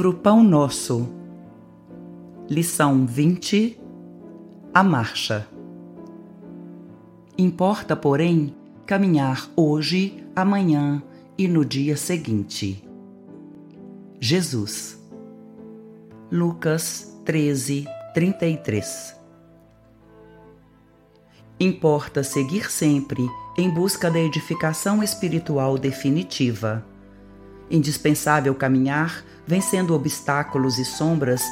livro Pão Nosso. Lição 20 A Marcha. Importa, porém, caminhar hoje, amanhã e no dia seguinte. Jesus. Lucas 13, 33 Importa seguir sempre em busca da edificação espiritual definitiva indispensável caminhar, vencendo obstáculos e sombras,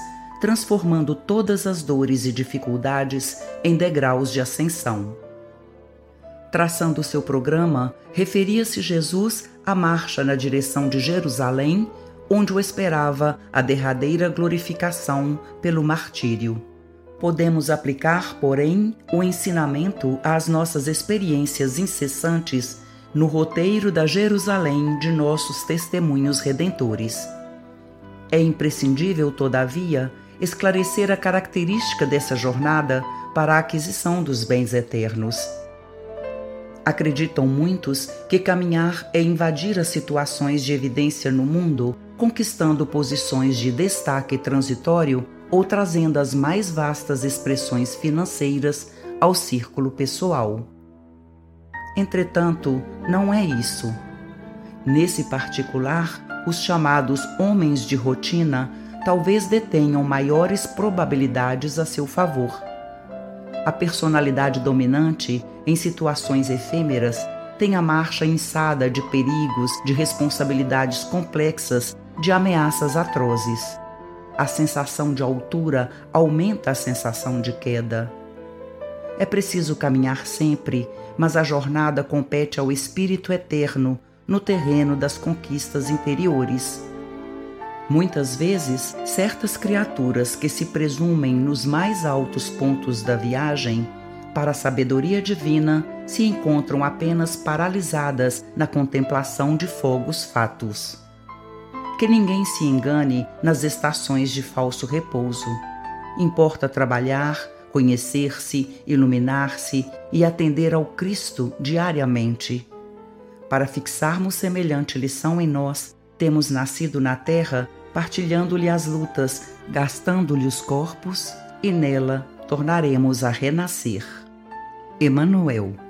transformando todas as dores e dificuldades em degraus de ascensão. Traçando seu programa, referia-se Jesus à marcha na direção de Jerusalém, onde o esperava a derradeira glorificação pelo martírio. Podemos aplicar, porém, o ensinamento às nossas experiências incessantes no roteiro da Jerusalém de nossos testemunhos redentores. É imprescindível, todavia, esclarecer a característica dessa jornada para a aquisição dos bens eternos. Acreditam muitos que caminhar é invadir as situações de evidência no mundo, conquistando posições de destaque transitório ou trazendo as mais vastas expressões financeiras ao círculo pessoal. Entretanto, não é isso. Nesse particular, os chamados homens de rotina talvez detenham maiores probabilidades a seu favor. A personalidade dominante, em situações efêmeras, tem a marcha insada de perigos, de responsabilidades complexas, de ameaças atrozes. A sensação de altura aumenta a sensação de queda. É preciso caminhar sempre, mas a jornada compete ao Espírito Eterno no terreno das conquistas interiores. Muitas vezes, certas criaturas que se presumem nos mais altos pontos da viagem para a sabedoria divina se encontram apenas paralisadas na contemplação de fogos fatos. Que ninguém se engane nas estações de falso repouso. Importa trabalhar, conhecer-se, iluminar-se e atender ao Cristo diariamente. Para fixarmos semelhante lição em nós, temos nascido na terra partilhando-lhe as lutas, gastando-lhe os corpos, e nela tornaremos a renascer. Emanuel